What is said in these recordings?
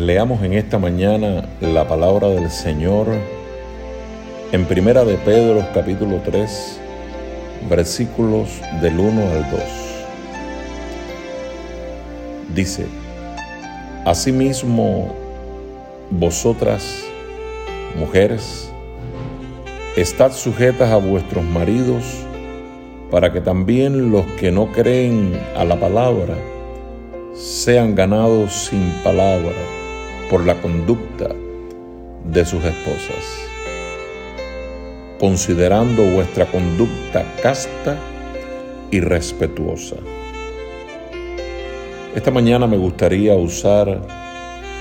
Leamos en esta mañana la palabra del Señor en Primera de Pedro capítulo 3 versículos del 1 al 2. Dice, Asimismo, vosotras, mujeres, estad sujetas a vuestros maridos, para que también los que no creen a la palabra sean ganados sin palabra por la conducta de sus esposas, considerando vuestra conducta casta y respetuosa. Esta mañana me gustaría usar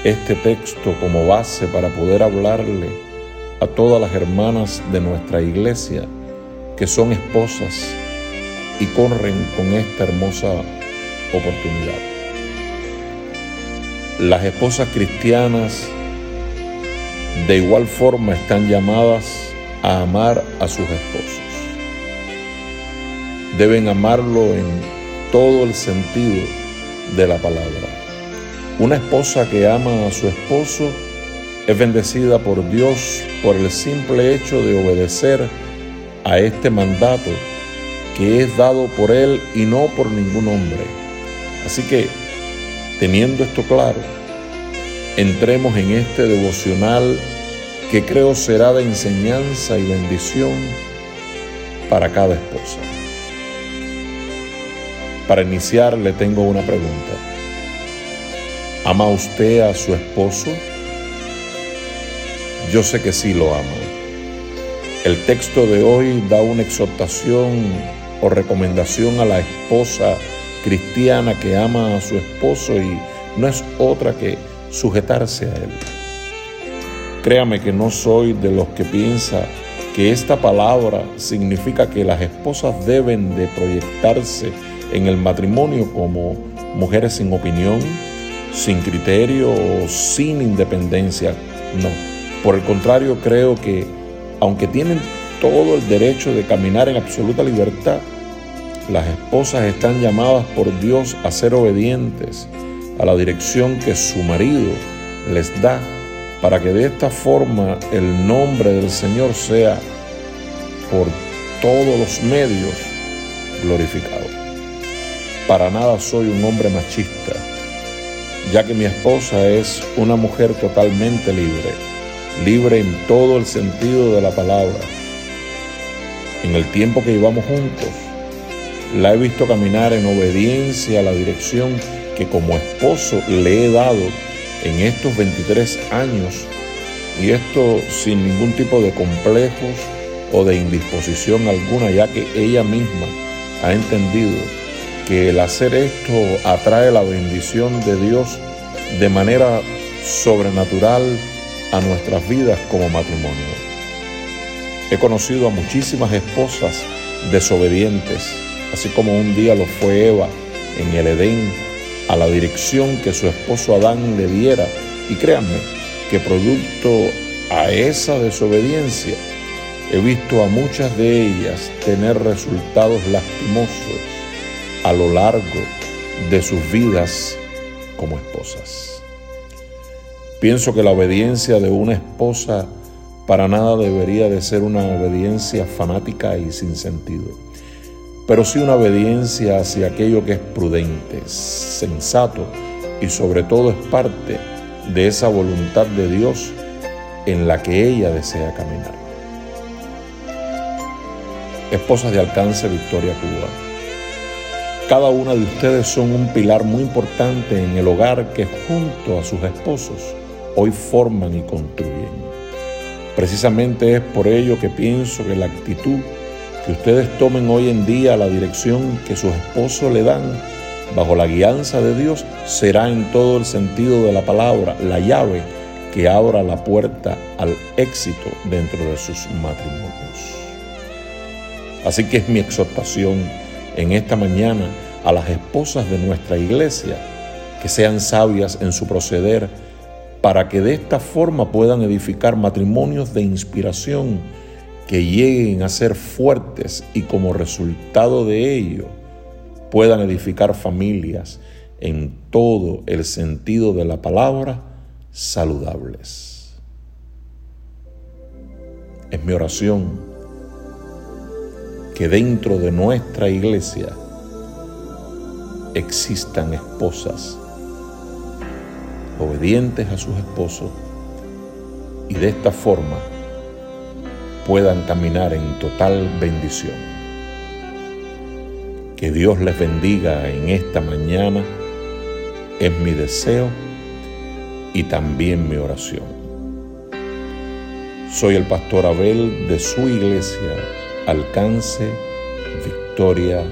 este texto como base para poder hablarle a todas las hermanas de nuestra iglesia que son esposas y corren con esta hermosa oportunidad. Las esposas cristianas de igual forma están llamadas a amar a sus esposos. Deben amarlo en todo el sentido de la palabra. Una esposa que ama a su esposo es bendecida por Dios por el simple hecho de obedecer a este mandato que es dado por Él y no por ningún hombre. Así que, teniendo esto claro, entremos en este devocional que creo será de enseñanza y bendición para cada esposa. Para iniciar le tengo una pregunta. ¿Ama usted a su esposo? Yo sé que sí lo ama. El texto de hoy da una exhortación o recomendación a la esposa cristiana que ama a su esposo y no es otra que sujetarse a él. Créame que no soy de los que piensa que esta palabra significa que las esposas deben de proyectarse en el matrimonio como mujeres sin opinión, sin criterio o sin independencia. No, por el contrario creo que aunque tienen todo el derecho de caminar en absoluta libertad, las esposas están llamadas por Dios a ser obedientes a la dirección que su marido les da para que de esta forma el nombre del Señor sea por todos los medios glorificado. Para nada soy un hombre machista, ya que mi esposa es una mujer totalmente libre, libre en todo el sentido de la palabra. En el tiempo que llevamos juntos, la he visto caminar en obediencia a la dirección que como esposo le he dado en estos 23 años y esto sin ningún tipo de complejos o de indisposición alguna, ya que ella misma ha entendido que el hacer esto atrae la bendición de Dios de manera sobrenatural a nuestras vidas como matrimonio. He conocido a muchísimas esposas desobedientes, así como un día lo fue Eva en el Edén a la dirección que su esposo Adán le diera. Y créanme que producto a esa desobediencia he visto a muchas de ellas tener resultados lastimosos a lo largo de sus vidas como esposas. Pienso que la obediencia de una esposa para nada debería de ser una obediencia fanática y sin sentido pero sí una obediencia hacia aquello que es prudente, sensato y sobre todo es parte de esa voluntad de Dios en la que ella desea caminar. Esposas de alcance Victoria Cuba. Cada una de ustedes son un pilar muy importante en el hogar que junto a sus esposos hoy forman y construyen. Precisamente es por ello que pienso que la actitud que ustedes tomen hoy en día la dirección que sus esposos le dan bajo la guianza de Dios será en todo el sentido de la palabra la llave que abra la puerta al éxito dentro de sus matrimonios. Así que es mi exhortación en esta mañana a las esposas de nuestra iglesia que sean sabias en su proceder para que de esta forma puedan edificar matrimonios de inspiración que lleguen a ser fuertes y como resultado de ello puedan edificar familias en todo el sentido de la palabra saludables. Es mi oración que dentro de nuestra iglesia existan esposas obedientes a sus esposos y de esta forma puedan caminar en total bendición. Que Dios les bendiga en esta mañana es mi deseo y también mi oración. Soy el pastor Abel de su iglesia, Alcance Victoria